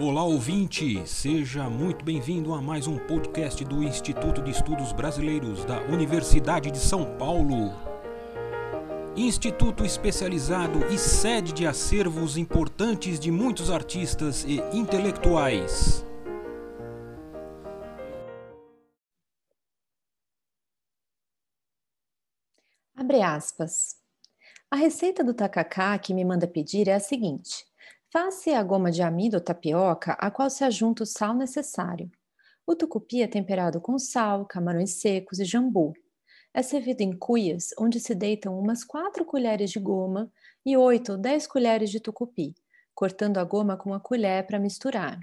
Olá ouvinte, seja muito bem-vindo a mais um podcast do Instituto de Estudos Brasileiros da Universidade de São Paulo. Instituto especializado e sede de acervos importantes de muitos artistas e intelectuais. Abre aspas. A receita do tacacá que me manda pedir é a seguinte: faça a goma de amido ou tapioca, a qual se ajunta o sal necessário. O tucupi é temperado com sal, camarões secos e jambu. É servido em cuias, onde se deitam umas 4 colheres de goma e 8 ou 10 colheres de tucupi, cortando a goma com uma colher para misturar.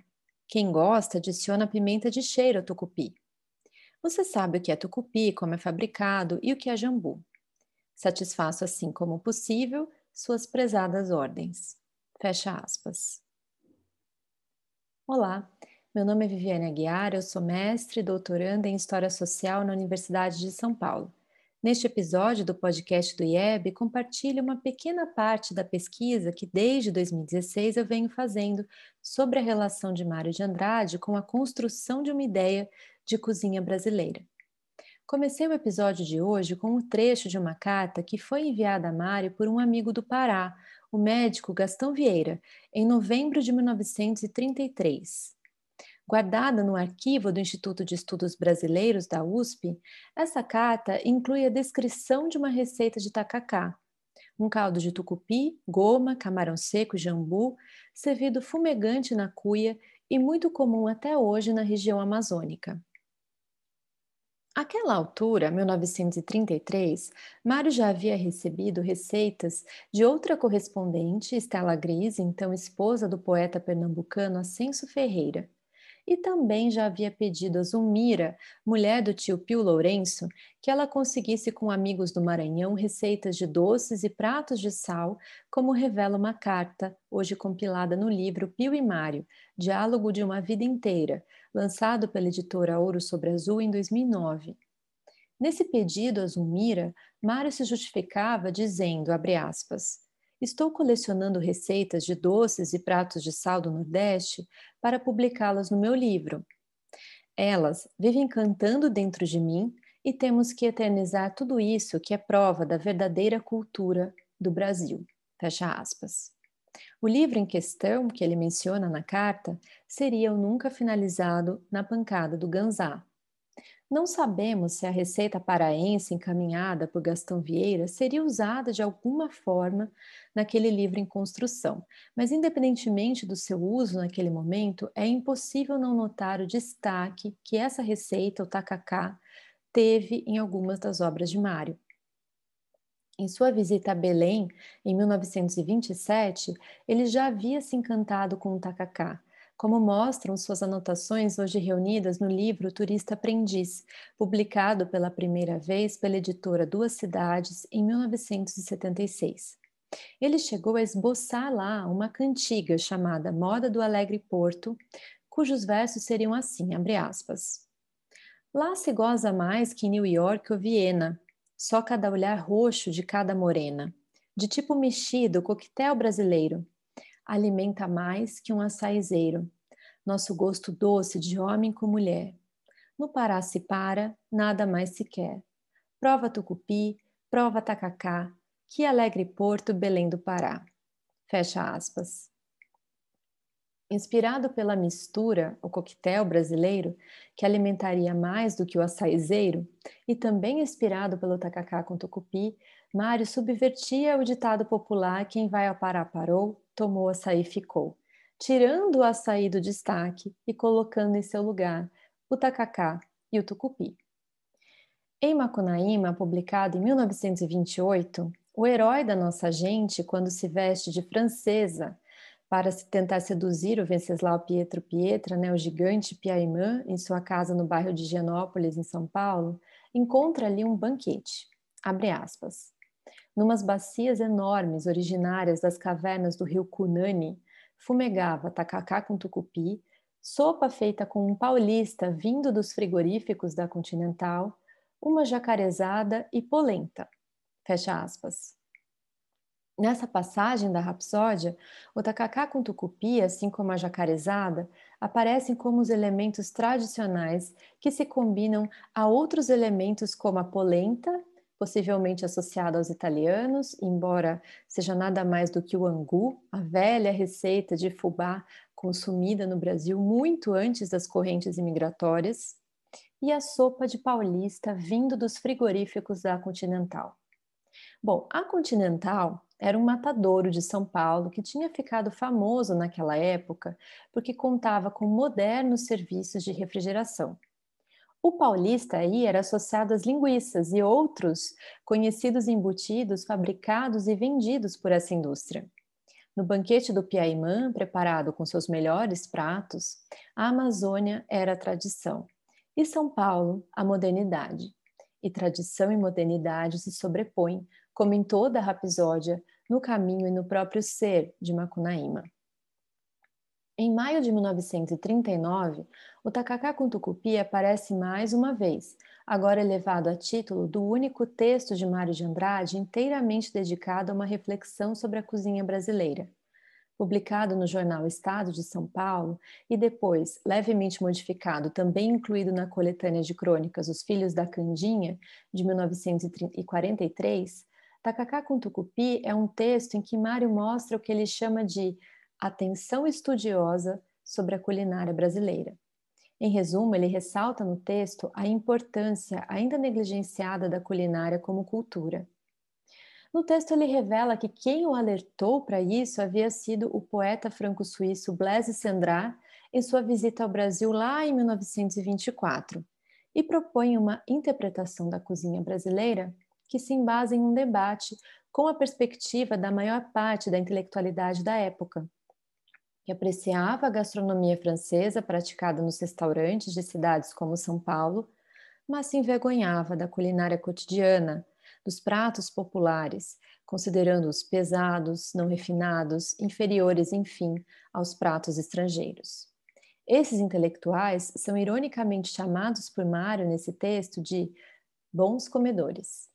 Quem gosta, adiciona pimenta de cheiro ao tucupi. Você sabe o que é tucupi, como é fabricado e o que é jambu. Satisfaço assim como possível suas prezadas ordens. Fecha aspas. Olá, meu nome é Viviane Aguiar, eu sou mestre e doutoranda em História Social na Universidade de São Paulo. Neste episódio do podcast do IEB, compartilho uma pequena parte da pesquisa que desde 2016 eu venho fazendo sobre a relação de Mário de Andrade com a construção de uma ideia de cozinha brasileira. Comecei o episódio de hoje com um trecho de uma carta que foi enviada a Mário por um amigo do Pará, o médico Gastão Vieira, em novembro de 1933. Guardada no arquivo do Instituto de Estudos Brasileiros da USP, essa carta inclui a descrição de uma receita de tacacá, um caldo de tucupi, goma, camarão seco e jambu, servido fumegante na cuia e muito comum até hoje na região amazônica. Aquela altura, 1933, Mário já havia recebido receitas de outra correspondente, Estela Gris, então esposa do poeta pernambucano Ascenso Ferreira. E também já havia pedido a Zulmira, mulher do tio Pio Lourenço, que ela conseguisse com amigos do Maranhão receitas de doces e pratos de sal, como revela uma carta, hoje compilada no livro Pio e Mário, Diálogo de uma Vida Inteira, lançado pela editora Ouro sobre Azul em 2009. Nesse pedido a Zulmira, Mário se justificava dizendo, abre aspas, Estou colecionando receitas de doces e pratos de sal do Nordeste para publicá-las no meu livro. Elas vivem cantando dentro de mim e temos que eternizar tudo isso que é prova da verdadeira cultura do Brasil. Fecha aspas. O livro em questão, que ele menciona na carta, seria o nunca finalizado na pancada do Ganzá. Não sabemos se a receita paraense encaminhada por Gastão Vieira seria usada de alguma forma naquele livro em construção, mas independentemente do seu uso naquele momento, é impossível não notar o destaque que essa receita, o tacacá, teve em algumas das obras de Mário. Em sua visita a Belém, em 1927, ele já havia se encantado com o tacacá, como mostram suas anotações hoje reunidas no livro Turista Aprendiz, publicado pela primeira vez pela editora Duas Cidades em 1976. Ele chegou a esboçar lá uma cantiga chamada Moda do Alegre Porto, cujos versos seriam assim, abre aspas. Lá se goza mais que em New York ou Viena, só cada olhar roxo de cada morena. De tipo mexido, coquetel brasileiro. Alimenta mais que um açaizeiro. Nosso gosto doce de homem com mulher. No Pará se para, nada mais se quer. Prova tucupi, prova tacacá, que alegre porto Belém do Pará. Fecha aspas. Inspirado pela mistura, o coquetel brasileiro, que alimentaria mais do que o açaizeiro, e também inspirado pelo tacacá com tucupi, Mário subvertia o ditado popular quem vai ao Pará parou, tomou açaí ficou, tirando o açaí do destaque e colocando em seu lugar o tacacá e o tucupi. Em Macunaíma, publicado em 1928, o herói da nossa gente, quando se veste de francesa, para tentar seduzir o Venceslau Pietro Pietra, né, o gigante Piaimã, em sua casa no bairro de Genópolis, em São Paulo, encontra ali um banquete. Abre aspas. Numas bacias enormes, originárias das cavernas do rio Cunani, fumegava tacacá com tucupi, sopa feita com um paulista vindo dos frigoríficos da Continental, uma jacarezada e polenta. Fecha aspas. Nessa passagem da Rapsódia, o tacacá com tucupi, assim como a jacarezada, aparecem como os elementos tradicionais que se combinam a outros elementos como a polenta, possivelmente associada aos italianos, embora seja nada mais do que o angu, a velha receita de fubá consumida no Brasil muito antes das correntes imigratórias, e a sopa de paulista vindo dos frigoríficos da Continental. Bom, a Continental era um matadouro de São Paulo que tinha ficado famoso naquela época porque contava com modernos serviços de refrigeração. O paulista aí era associado às linguiças e outros conhecidos embutidos fabricados e vendidos por essa indústria. No banquete do Piaimã, preparado com seus melhores pratos, a Amazônia era a tradição e São Paulo a modernidade. E tradição e modernidade se sobrepõem como em toda a rapsódia, no caminho e no próprio ser de Macunaíma. Em maio de 1939, o tacacá com tucupi aparece mais uma vez, agora elevado a título do único texto de Mário de Andrade inteiramente dedicado a uma reflexão sobre a cozinha brasileira. Publicado no jornal Estado de São Paulo e depois levemente modificado, também incluído na coletânea de crônicas Os Filhos da Candinha, de 1943, Tacacá com Tucupi é um texto em que Mário mostra o que ele chama de atenção estudiosa sobre a culinária brasileira. Em resumo, ele ressalta no texto a importância ainda negligenciada da culinária como cultura. No texto, ele revela que quem o alertou para isso havia sido o poeta franco-suíço Blaise Cendrars em sua visita ao Brasil lá em 1924, e propõe uma interpretação da cozinha brasileira que se embasa em um debate com a perspectiva da maior parte da intelectualidade da época, que apreciava a gastronomia francesa praticada nos restaurantes de cidades como São Paulo, mas se envergonhava da culinária cotidiana, dos pratos populares, considerando-os pesados, não refinados, inferiores, enfim, aos pratos estrangeiros. Esses intelectuais são ironicamente chamados por Mário nesse texto de bons comedores.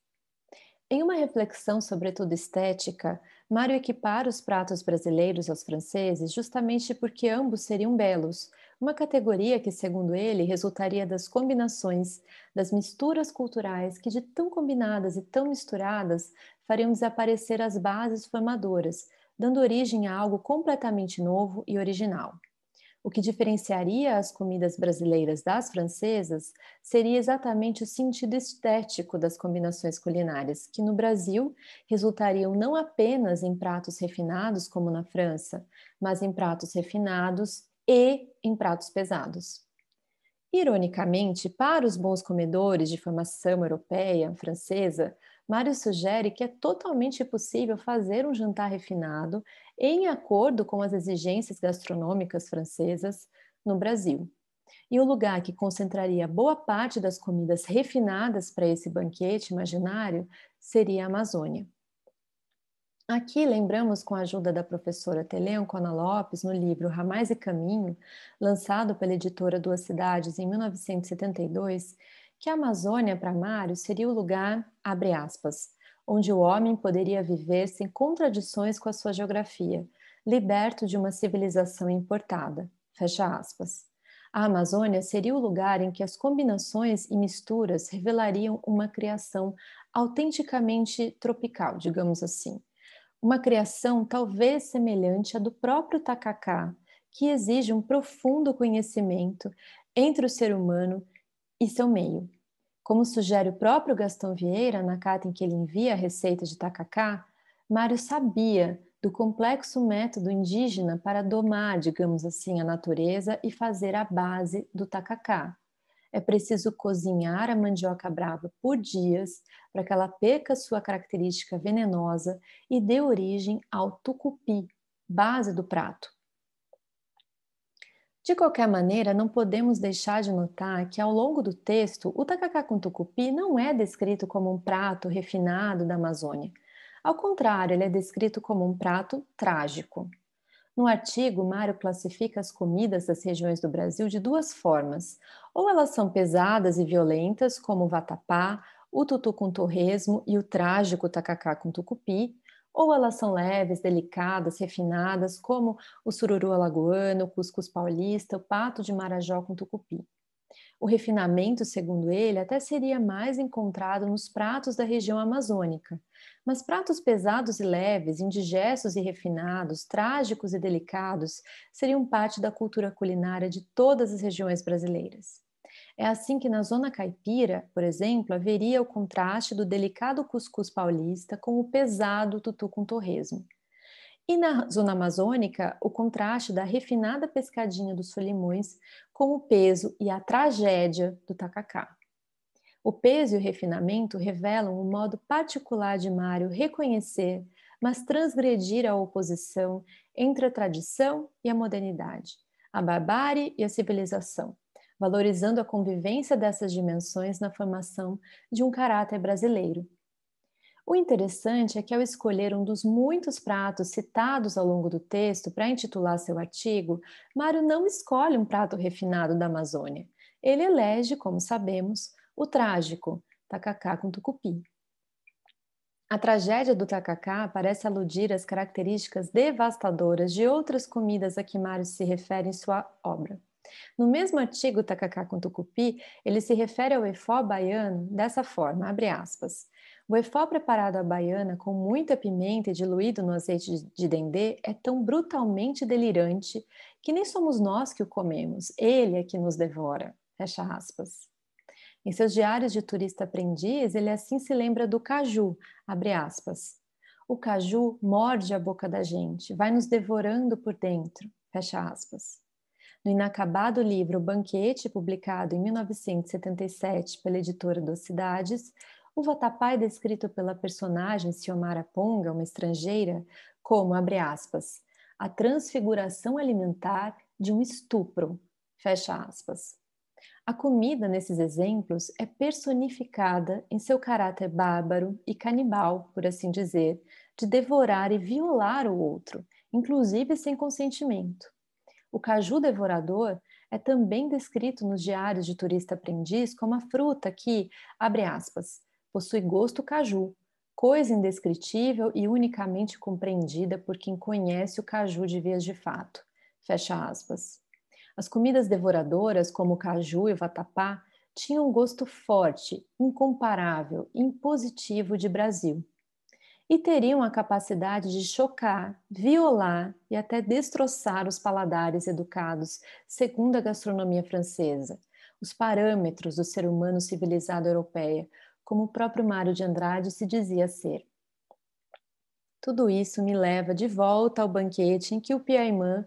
Em uma reflexão, sobretudo estética, Mário equipara os pratos brasileiros aos franceses justamente porque ambos seriam belos, uma categoria que, segundo ele, resultaria das combinações, das misturas culturais que, de tão combinadas e tão misturadas, fariam desaparecer as bases formadoras, dando origem a algo completamente novo e original. O que diferenciaria as comidas brasileiras das francesas seria exatamente o sentido estético das combinações culinárias, que no Brasil resultariam não apenas em pratos refinados, como na França, mas em pratos refinados e em pratos pesados. Ironicamente, para os bons comedores de formação europeia, francesa, Mário sugere que é totalmente possível fazer um jantar refinado em acordo com as exigências gastronômicas francesas no Brasil. E o lugar que concentraria boa parte das comidas refinadas para esse banquete imaginário seria a Amazônia. Aqui lembramos, com a ajuda da professora Teleoncona Lopes, no livro Ramais e Caminho, lançado pela editora Duas Cidades em 1972, que a Amazônia para Mário seria o lugar, abre aspas, onde o homem poderia viver sem contradições com a sua geografia, liberto de uma civilização importada, fecha aspas. A Amazônia seria o lugar em que as combinações e misturas revelariam uma criação autenticamente tropical, digamos assim. Uma criação talvez semelhante à do próprio tacacá, que exige um profundo conhecimento entre o ser humano e seu meio. Como sugere o próprio Gastão Vieira na carta em que ele envia a receita de tacacá, Mário sabia do complexo método indígena para domar, digamos assim, a natureza e fazer a base do tacacá. É preciso cozinhar a mandioca brava por dias para que ela perca sua característica venenosa e dê origem ao tucupi, base do prato. De qualquer maneira, não podemos deixar de notar que ao longo do texto, o tacacá com tucupi não é descrito como um prato refinado da Amazônia. Ao contrário, ele é descrito como um prato trágico. No artigo, Mário classifica as comidas das regiões do Brasil de duas formas. Ou elas são pesadas e violentas, como o vatapá, o tutu com torresmo e o trágico tacacá com tucupi, ou elas são leves, delicadas, refinadas, como o sururu alagoano, o cuscuz paulista, o pato de marajó com tucupi. O refinamento, segundo ele, até seria mais encontrado nos pratos da região amazônica, mas pratos pesados e leves, indigestos e refinados, trágicos e delicados, seriam parte da cultura culinária de todas as regiões brasileiras. É assim que na zona caipira, por exemplo, haveria o contraste do delicado cuscuz paulista com o pesado tutu com torresmo. E na zona amazônica, o contraste da refinada pescadinha dos solimões com o peso e a tragédia do tacacá. O peso e o refinamento revelam um modo particular de Mário reconhecer, mas transgredir a oposição entre a tradição e a modernidade, a barbárie e a civilização, valorizando a convivência dessas dimensões na formação de um caráter brasileiro. O interessante é que, ao escolher um dos muitos pratos citados ao longo do texto para intitular seu artigo, Mário não escolhe um prato refinado da Amazônia. Ele elege, como sabemos, o trágico, tacacá com tucupi. A tragédia do tacacá parece aludir às características devastadoras de outras comidas a que Mário se refere em sua obra. No mesmo artigo Tacacá com Tucupi, ele se refere ao efó baiano dessa forma, abre aspas. O efó preparado à baiana com muita pimenta e diluído no azeite de dendê é tão brutalmente delirante que nem somos nós que o comemos, ele é que nos devora. Fecha aspas. Em seus diários de turista aprendiz, ele assim se lembra do caju, abre aspas. O caju morde a boca da gente, vai nos devorando por dentro, fecha aspas. No inacabado livro Banquete, publicado em 1977 pela editora dos Cidades, o vatapá é descrito pela personagem Ciomara Ponga, uma estrangeira, como, abre aspas, a transfiguração alimentar de um estupro, fecha aspas. A comida, nesses exemplos, é personificada em seu caráter bárbaro e canibal, por assim dizer, de devorar e violar o outro, inclusive sem consentimento. O caju devorador é também descrito nos diários de turista aprendiz como a fruta que, abre aspas, possui gosto caju, coisa indescritível e unicamente compreendida por quem conhece o caju de vias de fato. Fecha aspas. As comidas devoradoras, como o caju e o vatapá, tinham um gosto forte, incomparável, impositivo de Brasil e teriam a capacidade de chocar, violar e até destroçar os paladares educados, segundo a gastronomia francesa, os parâmetros do ser humano civilizado europeia, como o próprio Mário de Andrade se dizia ser. Tudo isso me leva de volta ao banquete em que o Piaimã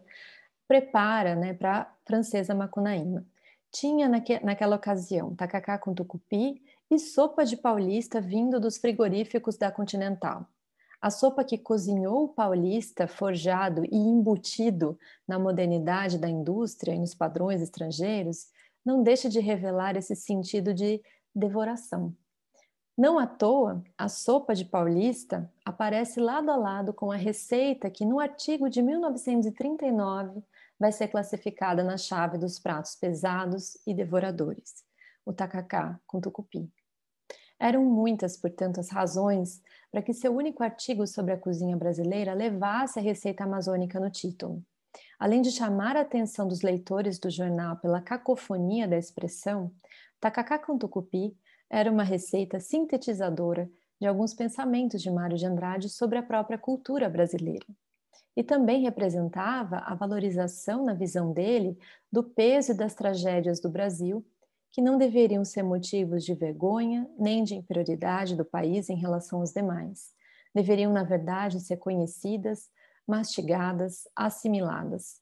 prepara né, para a francesa Macunaíma. Tinha naque, naquela ocasião tacacá com tucupi e sopa de paulista vindo dos frigoríficos da Continental. A sopa que cozinhou o paulista, forjado e embutido na modernidade da indústria e nos padrões estrangeiros, não deixa de revelar esse sentido de devoração. Não à toa, a sopa de paulista aparece lado a lado com a receita que, no artigo de 1939, vai ser classificada na chave dos pratos pesados e devoradores, o tacacá com tucupi. Eram muitas, portanto, as razões para que seu único artigo sobre a cozinha brasileira levasse a receita amazônica no título. Além de chamar a atenção dos leitores do jornal pela cacofonia da expressão, tacacá com tucupi era uma receita sintetizadora de alguns pensamentos de Mário de Andrade sobre a própria cultura brasileira. E também representava a valorização, na visão dele, do peso e das tragédias do Brasil que não deveriam ser motivos de vergonha nem de inferioridade do país em relação aos demais. Deveriam, na verdade, ser conhecidas, mastigadas, assimiladas.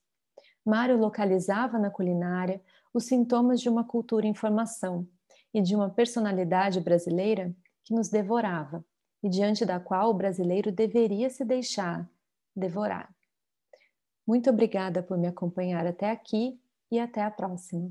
Mário localizava na culinária os sintomas de uma cultura em formação e de uma personalidade brasileira que nos devorava e diante da qual o brasileiro deveria se deixar devorar. Muito obrigada por me acompanhar até aqui e até a próxima.